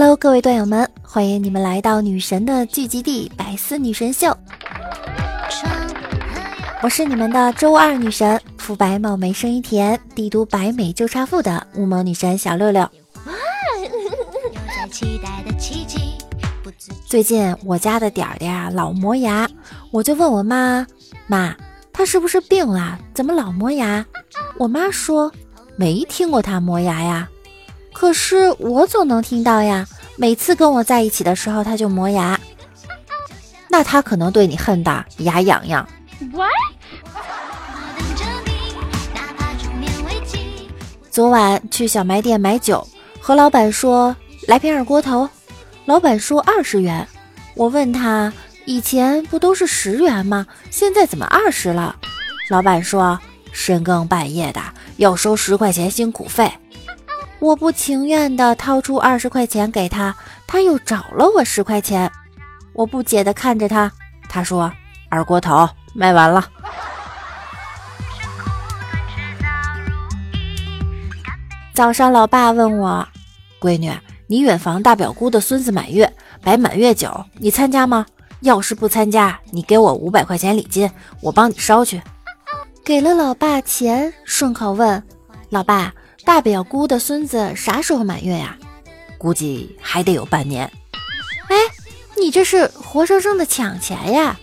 Hello，各位段友们，欢迎你们来到女神的聚集地——百思女神秀。我是你们的周二女神，肤白貌美声音甜，帝都白美就差富的乌蒙女神小六六。最近我家的点点啊老磨牙，我就问我妈：“妈，他是不是病了？怎么老磨牙？”我妈说：“没听过他磨牙呀。”可是我总能听到呀，每次跟我在一起的时候他就磨牙，那他可能对你恨的牙痒痒。昨晚去小卖店买酒，和老板说来瓶二锅头，老板说二十元。我问他以前不都是十元吗？现在怎么二十了？老板说深更半夜的要收十块钱辛苦费。我不情愿地掏出二十块钱给他，他又找了我十块钱。我不解地看着他，他说：“二锅头卖完了。”早上，老爸问我：“闺女，你远房大表姑的孙子满月，摆满月酒，你参加吗？要是不参加，你给我五百块钱礼金，我帮你捎去。”给了老爸钱，顺口问：“老爸。”大表姑的孙子啥时候满月呀？估计还得有半年。哎，你这是活生生的抢钱呀！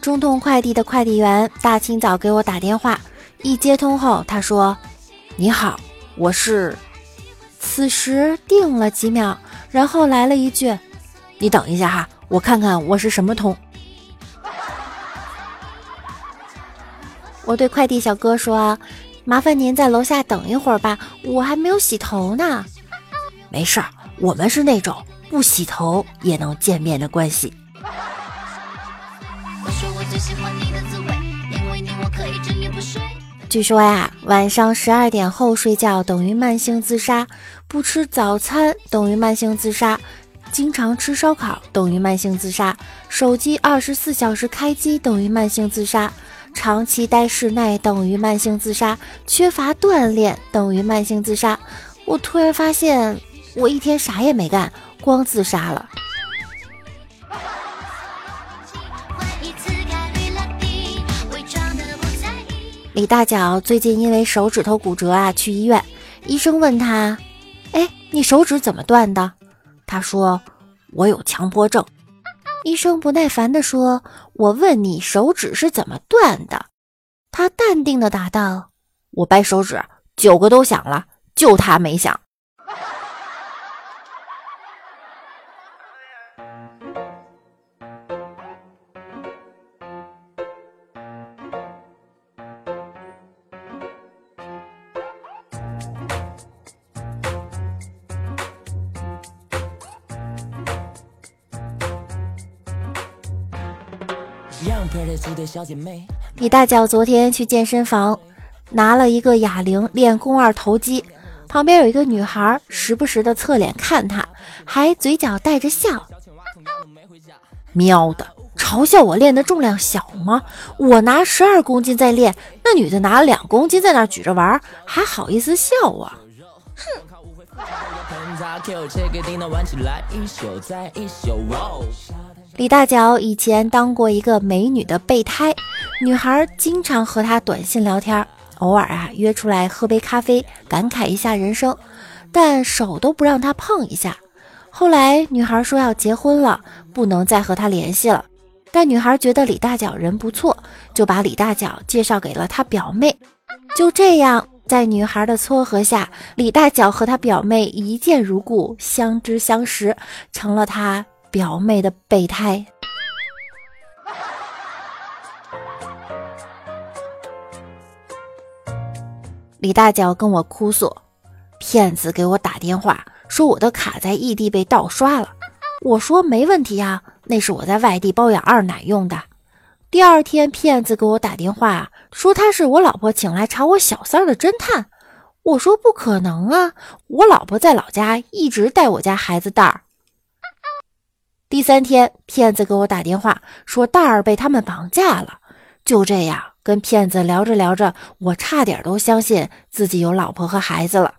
中通快递的快递员大清早给我打电话，一接通后，他说：“你好，我是。”此时定了几秒，然后来了一句：“你等一下哈，我看看我是什么通。”我对快递小哥说：“麻烦您在楼下等一会儿吧，我还没有洗头呢。”没事儿，我们是那种不洗头也能见面的关系。据说呀，晚上十二点后睡觉等于慢性自杀，不吃早餐等于慢性自杀，经常吃烧烤等于慢性自杀，手机二十四小时开机等于慢性自杀。长期待室内等于慢性自杀，缺乏锻炼等于慢性自杀。我突然发现，我一天啥也没干，光自杀了。李大脚最近因为手指头骨折啊，去医院。医生问他：“哎，你手指怎么断的？”他说：“我有强迫症。”医生不耐烦地说：“我问你，手指是怎么断的？”他淡定地答道：“我掰手指，九个都响了，就他没响。”李大脚昨天去健身房，拿了一个哑铃练肱二头肌，旁边有一个女孩，时不时的侧脸看他，还嘴角带着笑。喵的，嘲笑我练的重量小吗？我拿十二公斤在练，那女的拿了两公斤在那举着玩，还好意思笑我？哼！李大脚以前当过一个美女的备胎，女孩经常和他短信聊天，偶尔啊约出来喝杯咖啡，感慨一下人生，但手都不让他碰一下。后来女孩说要结婚了，不能再和他联系了。但女孩觉得李大脚人不错，就把李大脚介绍给了她表妹。就这样，在女孩的撮合下，李大脚和他表妹一见如故，相知相识，成了他。表妹的备胎。李大脚跟我哭诉，骗子给我打电话说我的卡在异地被盗刷了。我说没问题呀，那是我在外地包养二奶用的。第二天，骗子给我打电话说他是我老婆请来查我小三的侦探。我说不可能啊，我老婆在老家一直带我家孩子蛋儿。第三天，骗子给我打电话说蛋儿被他们绑架了。就这样，跟骗子聊着聊着，我差点都相信自己有老婆和孩子了。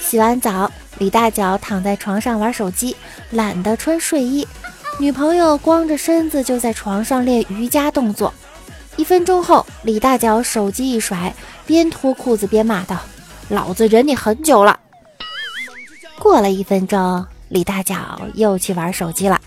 洗完澡，李大脚躺在床上玩手机，懒得穿睡衣。女朋友光着身子就在床上练瑜伽动作。一分钟后，李大脚手机一甩，边脱裤子边骂道：“老子忍你很久了。”过了一分钟，李大脚又去玩手机了。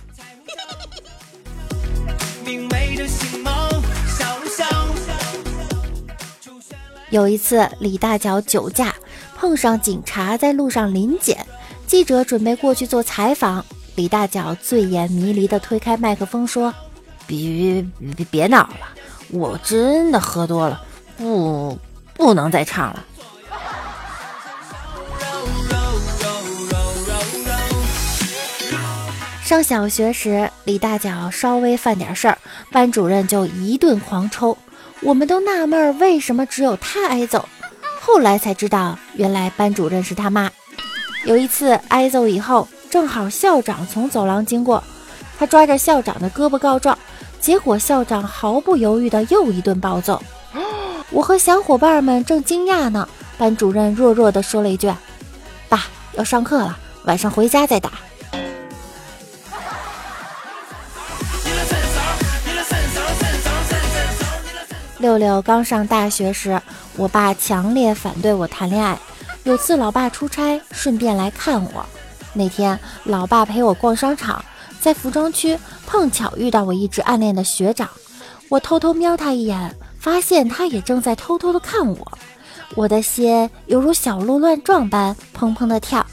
有一次，李大脚酒驾。碰上警察在路上临检，记者准备过去做采访，李大脚醉眼迷离地推开麦克风说：“别别别闹了，我真的喝多了，不不能再唱了。”上小学时，李大脚稍微犯点事儿，班主任就一顿狂抽，我们都纳闷为什么只有他挨揍。后来才知道，原来班主任是他妈。有一次挨揍以后，正好校长从走廊经过，他抓着校长的胳膊告状，结果校长毫不犹豫的又一顿暴揍。我和小伙伴们正惊讶呢，班主任弱弱的说了一句：“爸，要上课了，晚上回家再打。” 六六刚上大学时，我爸强烈反对我谈恋爱。有次老爸出差，顺便来看我。那天老爸陪我逛商场，在服装区碰巧遇到我一直暗恋的学长。我偷偷瞄他一眼，发现他也正在偷偷的看我。我的心犹如小鹿乱撞般砰砰的跳。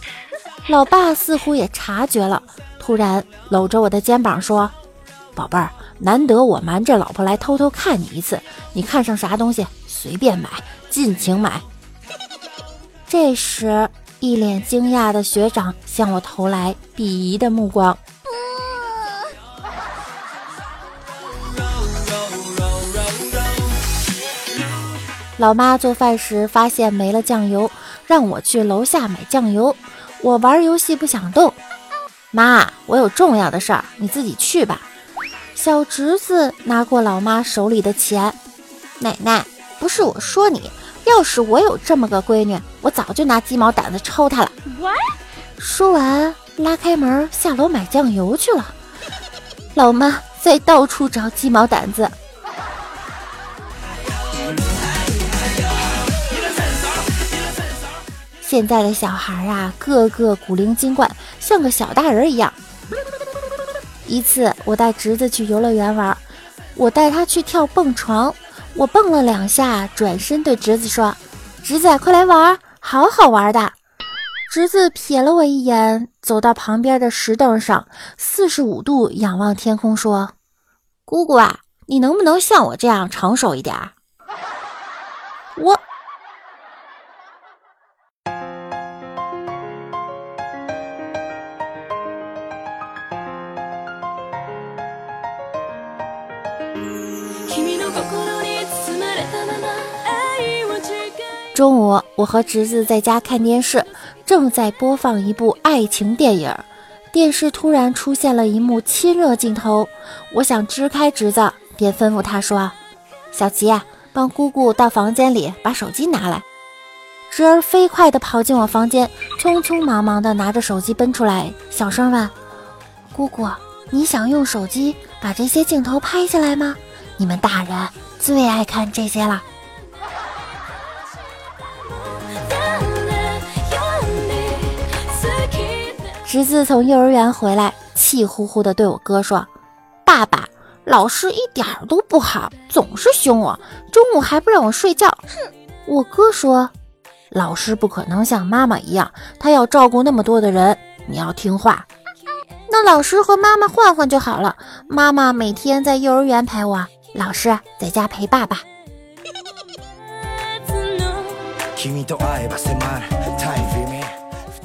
老爸似乎也察觉了，突然搂着我的肩膀说：“宝贝儿。”难得我瞒着老婆来偷偷看你一次，你看上啥东西随便买，尽情买。这时，一脸惊讶的学长向我投来鄙夷的目光。老妈做饭时发现没了酱油，让我去楼下买酱油。我玩游戏不想动，妈，我有重要的事儿，你自己去吧。小侄子拿过老妈手里的钱，奶奶，不是我说你，要是我有这么个闺女，我早就拿鸡毛掸子抽她了。说完，拉开门下楼买酱油去了。老妈在到处找鸡毛掸子。现在的小孩啊，个个古灵精怪，像个小大人一样。一次，我带侄子去游乐园玩，我带他去跳蹦床，我蹦了两下，转身对侄子说：“侄子，快来玩，好好玩的。”侄子瞥了我一眼，走到旁边的石凳上，四十五度仰望天空，说：“姑姑啊，你能不能像我这样成熟一点？”我和侄子在家看电视，正在播放一部爱情电影。电视突然出现了一幕亲热镜头，我想支开侄子，便吩咐他说：“小吉，帮姑姑到房间里把手机拿来。”侄儿飞快地跑进我房间，匆匆忙忙地拿着手机奔出来，小声问：“姑姑，你想用手机把这些镜头拍下来吗？你们大人最爱看这些了。”侄子从幼儿园回来，气呼呼地对我哥说：“爸爸，老师一点都不好，总是凶我，中午还不让我睡觉。”哼！我哥说：“老师不可能像妈妈一样，他要照顾那么多的人，你要听话。那老师和妈妈换换就好了，妈妈每天在幼儿园陪我，老师在家陪爸爸。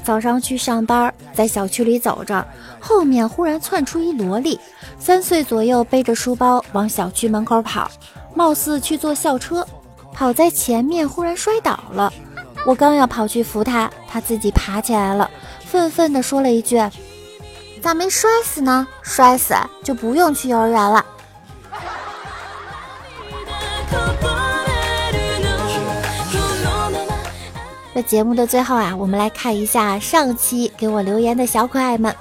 早上去上班，在小区里走着，后面忽然窜出一萝莉，三岁左右，背着书包往小区门口跑，貌似去坐校车。跑在前面忽然摔倒了，我刚要跑去扶他，他自己爬起来了，愤愤地说了一句：“咋没摔死呢？摔死就不用去幼儿园了。”在节目的最后啊，我们来看一下上期给我留言的小可爱们。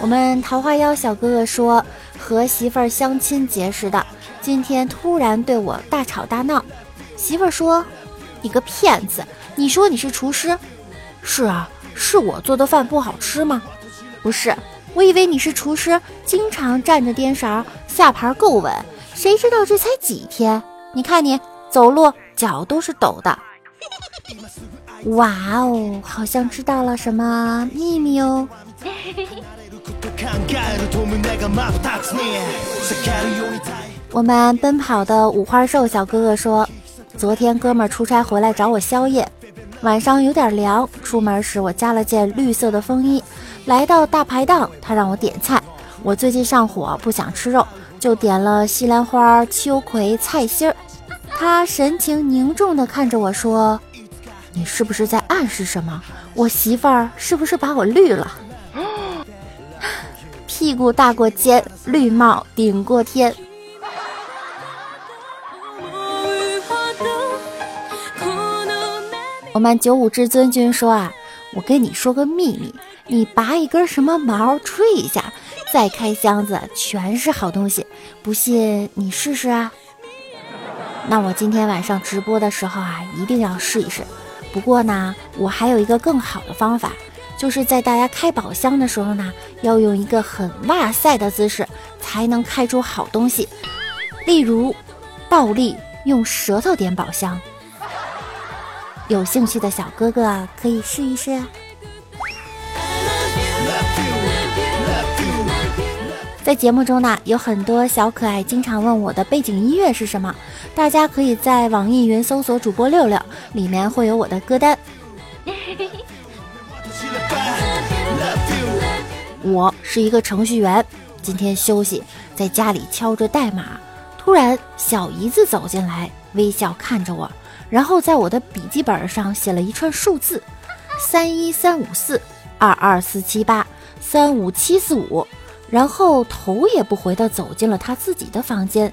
我们桃花妖小哥哥说和媳妇儿相亲结识的，今天突然对我大吵大闹。媳妇儿说：“你个骗子！你说你是厨师？是啊，是我做的饭不好吃吗？不是，我以为你是厨师，经常站着颠勺，下盘够稳。谁知道这才几天？你看你。”走路脚都是抖的，哇哦，好像知道了什么秘密哦。我们奔跑的五花兽小哥哥说，昨天哥们出差回来找我宵夜，晚上有点凉，出门时我加了件绿色的风衣。来到大排档，他让我点菜，我最近上火，不想吃肉，就点了西兰花、秋葵、菜心儿。他神情凝重地看着我说：“你是不是在暗示什么？我媳妇儿是不是把我绿了？屁股大过肩，绿帽顶过天。”我们九五至尊君说啊，我跟你说个秘密，你拔一根什么毛，吹一下，再开箱子，全是好东西。不信你试试啊。那我今天晚上直播的时候啊，一定要试一试。不过呢，我还有一个更好的方法，就是在大家开宝箱的时候呢，要用一个很哇塞的姿势，才能开出好东西。例如，暴力用舌头点宝箱。有兴趣的小哥哥可以试一试。在节目中呢，有很多小可爱经常问我的背景音乐是什么，大家可以在网易云搜索主播六六，里面会有我的歌单。我是一个程序员，今天休息，在家里敲着代码，突然小姨子走进来，微笑看着我，然后在我的笔记本上写了一串数字：三一三五四二二四七八三五七四五。然后头也不回地走进了他自己的房间。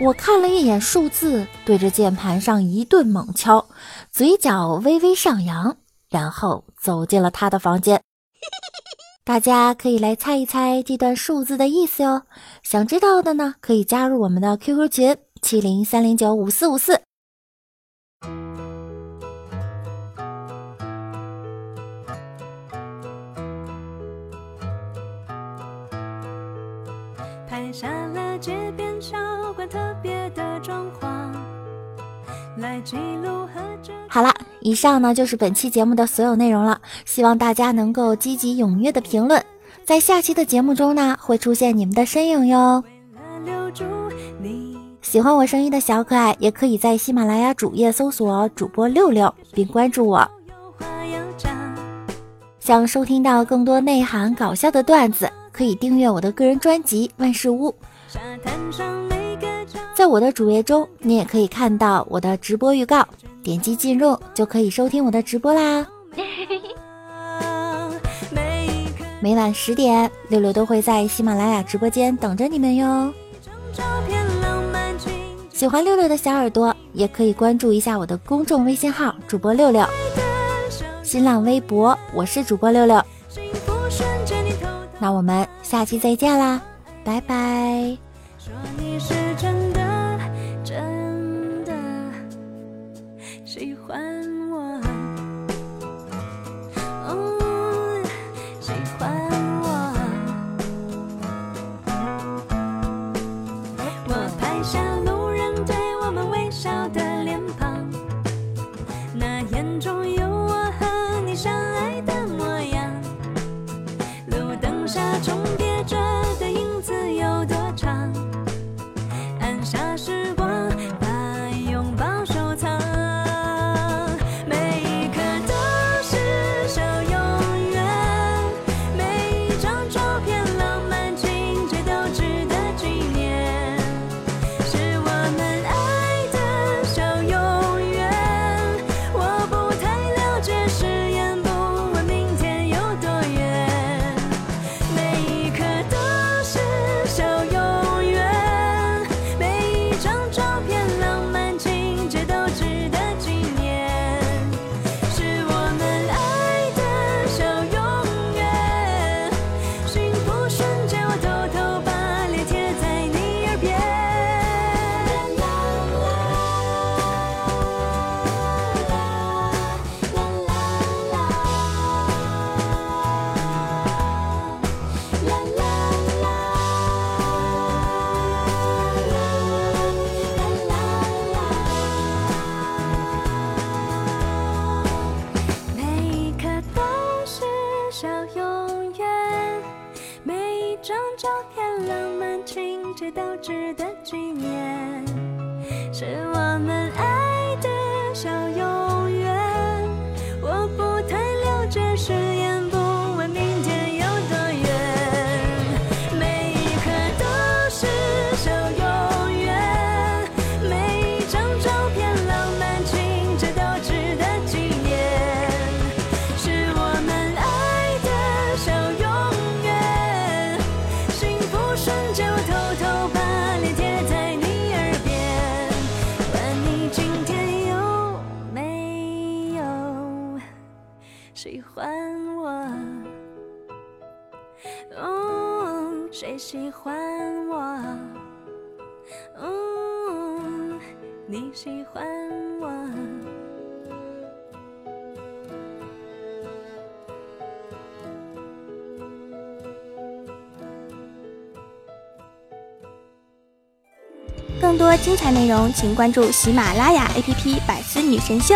我看了一眼数字，对着键盘上一顿猛敲，嘴角微微上扬，然后走进了他的房间。大家可以来猜一猜这段数字的意思哟。想知道的呢，可以加入我们的 QQ 群七零三零九五四五四。下了街边小馆特别的装潢，来记录好了，以上呢就是本期节目的所有内容了。希望大家能够积极踊跃的评论，在下期的节目中呢会出现你们的身影哟。喜欢我声音的小可爱，也可以在喜马拉雅主页搜索主播六六，并关注我。想收听到更多内涵搞笑的段子。可以订阅我的个人专辑《万事屋》。在我的主页中，你也可以看到我的直播预告，点击进入就可以收听我的直播啦。每晚十点，六六都会在喜马拉雅直播间等着你们哟。喜欢六六的小耳朵，也可以关注一下我的公众微信号“主播六六”，新浪微博我是主播六六。那我们下期再见啦，拜拜。说你是我们爱的小永喜欢我？哦，谁喜欢我？哦，你喜欢我？更多精彩内容，请关注喜马拉雅 APP《百思女神秀》。